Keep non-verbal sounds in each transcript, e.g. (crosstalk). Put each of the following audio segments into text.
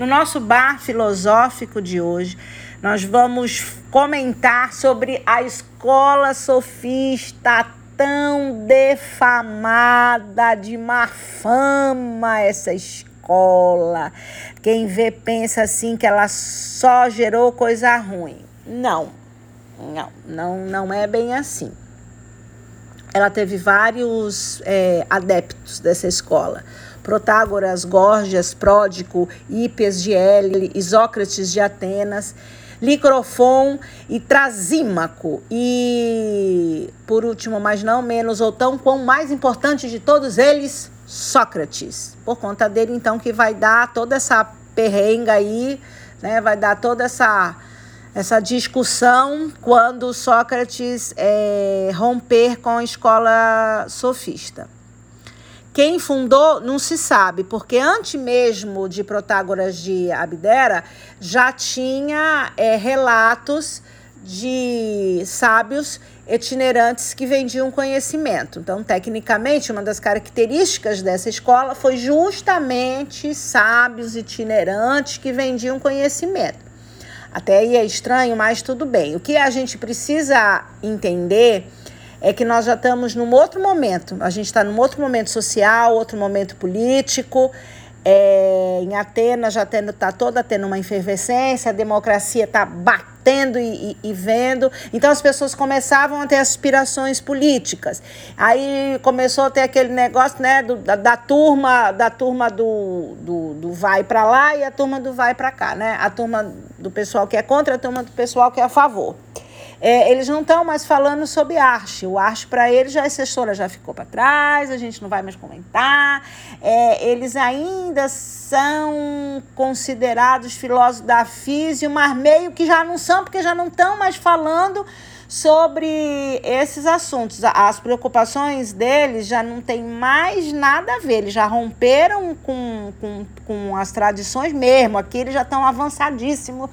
No nosso bar filosófico de hoje, nós vamos comentar sobre a escola sofista tão defamada, de má fama essa escola. Quem vê pensa assim que ela só gerou coisa ruim. Não, não, não, não é bem assim. Ela teve vários é, adeptos dessa escola. Protágoras, Górgias, Pródico, Hípias de L, Isócrates de Atenas, Licrofon e Trasímaco. E, por último, mas não menos ou tão quão mais importante de todos eles, Sócrates. Por conta dele, então, que vai dar toda essa perrenga aí, né? Vai dar toda essa essa discussão quando Sócrates é, romper com a escola sofista. Quem fundou não se sabe, porque antes mesmo de Protágoras de Abdera já tinha é, relatos de sábios itinerantes que vendiam conhecimento. Então, tecnicamente, uma das características dessa escola foi justamente sábios itinerantes que vendiam conhecimento. Até aí é estranho, mas tudo bem. O que a gente precisa entender é que nós já estamos num outro momento. A gente está num outro momento social, outro momento político. É, em Atenas já está toda tendo uma efervescência, a democracia está batendo e, e, e, vendo. Então as pessoas começavam a ter aspirações políticas. Aí começou a ter aquele negócio né, do, da, da, turma, da turma do, do, do vai para lá e a turma do vai para cá, né? A turma do pessoal que é contra, a turma do pessoal que é a favor. É, eles não estão mais falando sobre arte. O arte, para eles, já essa história já ficou para trás, a gente não vai mais comentar. É, eles ainda são considerados filósofos da física, mas meio que já não são, porque já não estão mais falando sobre esses assuntos. As preocupações deles já não tem mais nada a ver, eles já romperam com, com, com as tradições mesmo. Aqui eles já estão avançadíssimos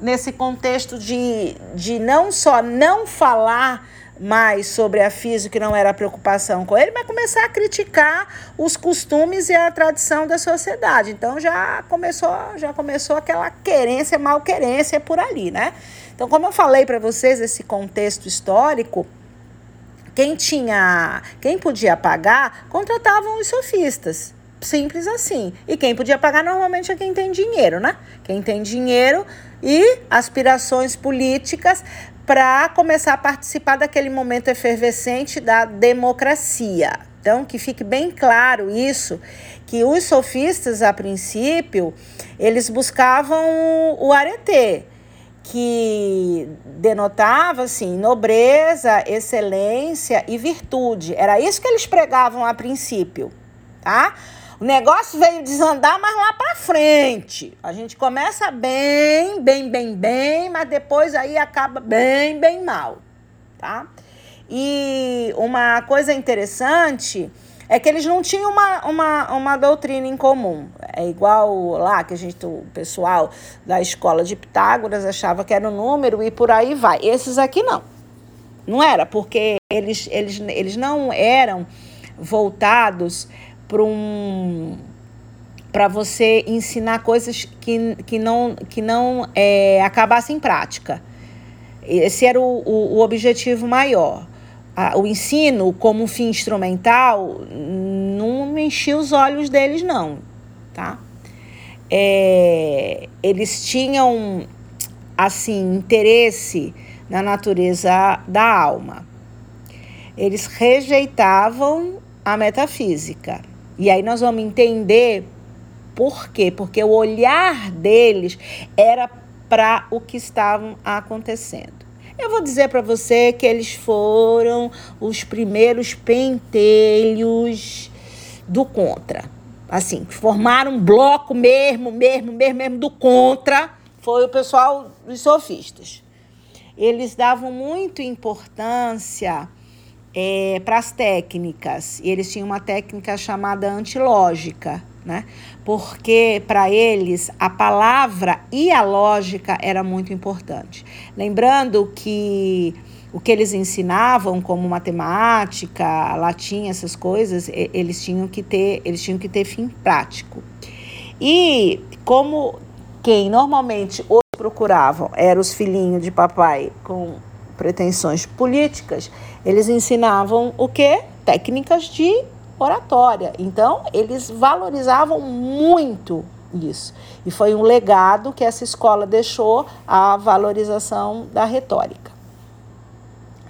nesse contexto de, de não só não falar mais sobre a física, que não era preocupação com ele, mas começar a criticar os costumes e a tradição da sociedade. Então já começou, já começou aquela querência, malquerência por ali, né? Então, como eu falei para vocês, esse contexto histórico, quem tinha, quem podia pagar, contratavam os sofistas. Simples assim. E quem podia pagar normalmente é quem tem dinheiro, né? Quem tem dinheiro e aspirações políticas para começar a participar daquele momento efervescente da democracia. Então, que fique bem claro isso, que os sofistas, a princípio, eles buscavam o arete, que denotava assim nobreza, excelência e virtude. Era isso que eles pregavam a princípio, tá? O negócio veio desandar mais lá para frente. A gente começa bem, bem, bem, bem, mas depois aí acaba bem, bem mal, tá? E uma coisa interessante é que eles não tinham uma, uma, uma doutrina em comum. É igual lá que a gente, o pessoal da escola de Pitágoras achava que era o um número e por aí vai. Esses aqui não. Não era, porque eles, eles, eles não eram voltados para um para você ensinar coisas que, que não, que não é, acabassem em prática. Esse era o, o, o objetivo maior. o ensino como fim instrumental não enchia os olhos deles, não. Tá? É, eles tinham assim interesse na natureza da alma. Eles rejeitavam a metafísica. E aí nós vamos entender por quê? Porque o olhar deles era para o que estavam acontecendo. Eu vou dizer para você que eles foram os primeiros pentelhos do contra. Assim, formaram um bloco mesmo, mesmo, mesmo, mesmo do contra. Foi o pessoal dos sofistas. Eles davam muito importância é, para as técnicas. E eles tinham uma técnica chamada antilógica, né? Porque para eles a palavra e a lógica era muito importante. Lembrando que o que eles ensinavam como matemática, latim, essas coisas, eles tinham que ter, eles tinham que ter fim prático. E como quem normalmente os procuravam eram os filhinhos de papai com pretensões políticas, eles ensinavam o quê? Técnicas de oratória. Então, eles valorizavam muito isso. E foi um legado que essa escola deixou a valorização da retórica.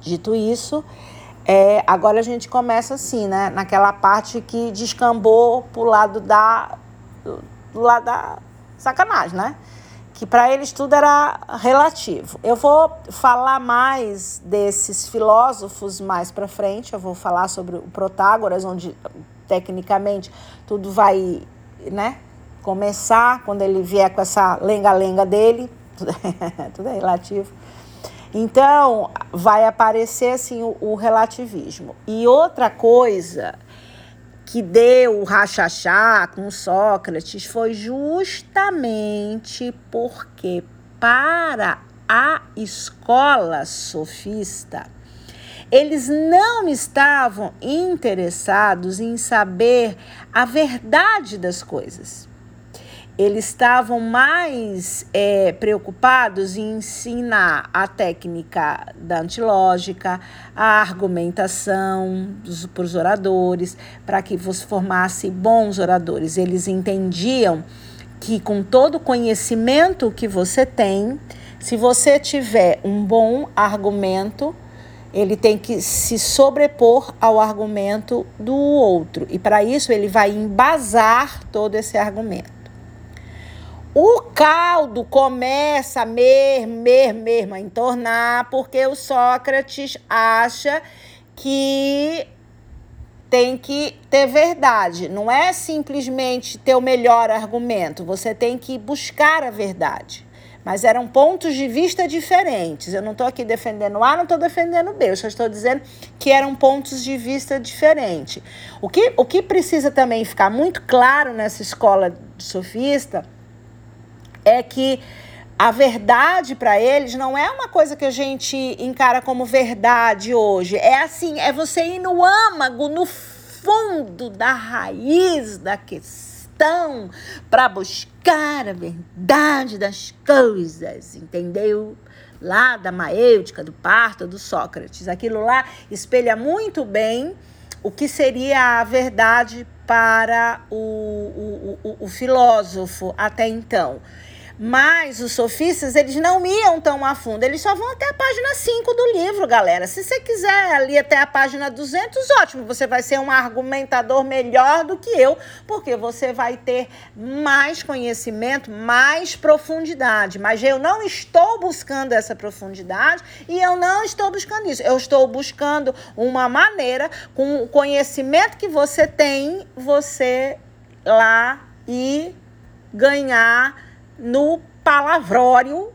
Dito isso, é, agora a gente começa assim, né? Naquela parte que descambou pro lado da, do lado da sacanagem, né? Que para eles tudo era relativo. Eu vou falar mais desses filósofos mais para frente. Eu vou falar sobre o Protágoras, onde tecnicamente tudo vai, né? Começar quando ele vier com essa lenga-lenga dele, (laughs) tudo é, relativo. Então, vai aparecer assim o, o relativismo. E outra coisa que deu o rachachá com Sócrates foi justamente porque para a escola sofista eles não estavam interessados em saber a verdade das coisas eles estavam mais é, preocupados em ensinar a técnica da antilógica, a argumentação para os oradores, para que você formasse bons oradores. Eles entendiam que com todo o conhecimento que você tem, se você tiver um bom argumento, ele tem que se sobrepor ao argumento do outro. E para isso ele vai embasar todo esse argumento. O caldo começa mer, mer, mer, a entornar, porque o Sócrates acha que tem que ter verdade. Não é simplesmente ter o melhor argumento, você tem que buscar a verdade. Mas eram pontos de vista diferentes. Eu não estou aqui defendendo A, não estou defendendo B. Eu só estou dizendo que eram pontos de vista diferentes. O que, o que precisa também ficar muito claro nessa escola sofista é que a verdade para eles não é uma coisa que a gente encara como verdade hoje. É assim, é você ir no âmago, no fundo da raiz da questão para buscar a verdade das coisas, entendeu? Lá da maêutica, do parto, do Sócrates. Aquilo lá espelha muito bem o que seria a verdade para o, o, o, o filósofo até então. Mas os sofistas, eles não iam tão a fundo, eles só vão até a página 5 do livro, galera. Se você quiser ali até a página 200, ótimo, você vai ser um argumentador melhor do que eu, porque você vai ter mais conhecimento, mais profundidade. Mas eu não estou buscando essa profundidade e eu não estou buscando isso. Eu estou buscando uma maneira, com o conhecimento que você tem, você lá e ganhar no palavrório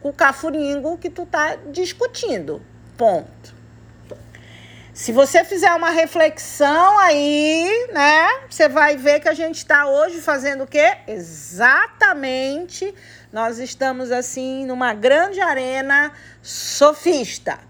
com o cafuringo que tu tá discutindo. Ponto. Se você fizer uma reflexão aí, né, você vai ver que a gente está hoje fazendo o quê? Exatamente, nós estamos assim numa grande arena sofista.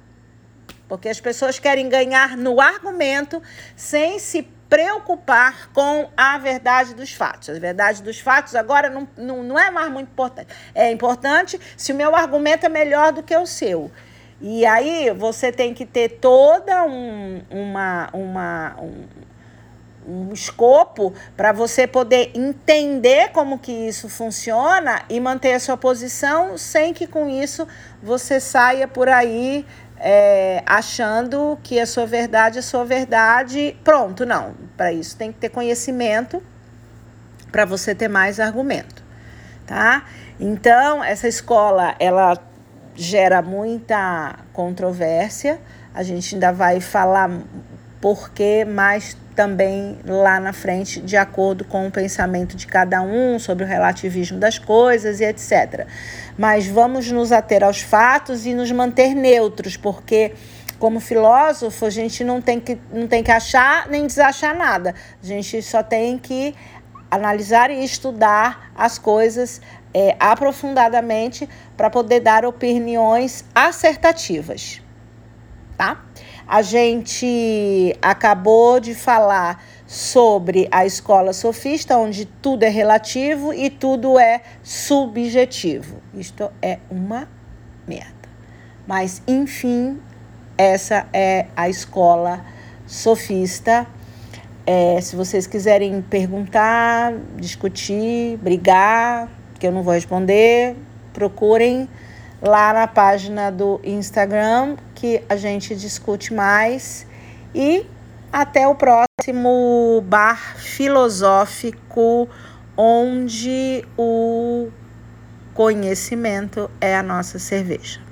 Porque as pessoas querem ganhar no argumento sem se preocupar com a verdade dos fatos. A verdade dos fatos agora não, não, não é mais muito importante. É importante se o meu argumento é melhor do que o seu. E aí você tem que ter toda um, uma, uma, um, um escopo para você poder entender como que isso funciona e manter a sua posição sem que com isso você saia por aí é, achando que a sua verdade é sua verdade. Pronto, não. Para isso tem que ter conhecimento para você ter mais argumento, tá? Então, essa escola, ela gera muita controvérsia. A gente ainda vai falar por que mais também lá na frente, de acordo com o pensamento de cada um sobre o relativismo das coisas e etc. Mas vamos nos ater aos fatos e nos manter neutros, porque como filósofo, a gente não tem que, não tem que achar nem desachar nada. A gente só tem que analisar e estudar as coisas é, aprofundadamente para poder dar opiniões acertativas, tá? A gente acabou de falar sobre a escola sofista, onde tudo é relativo e tudo é subjetivo. Isto é uma merda. Mas, enfim, essa é a escola sofista. É, se vocês quiserem perguntar, discutir, brigar, que eu não vou responder, procurem lá na página do Instagram que a gente discute mais. E até o próximo bar filosófico, onde o conhecimento é a nossa cerveja.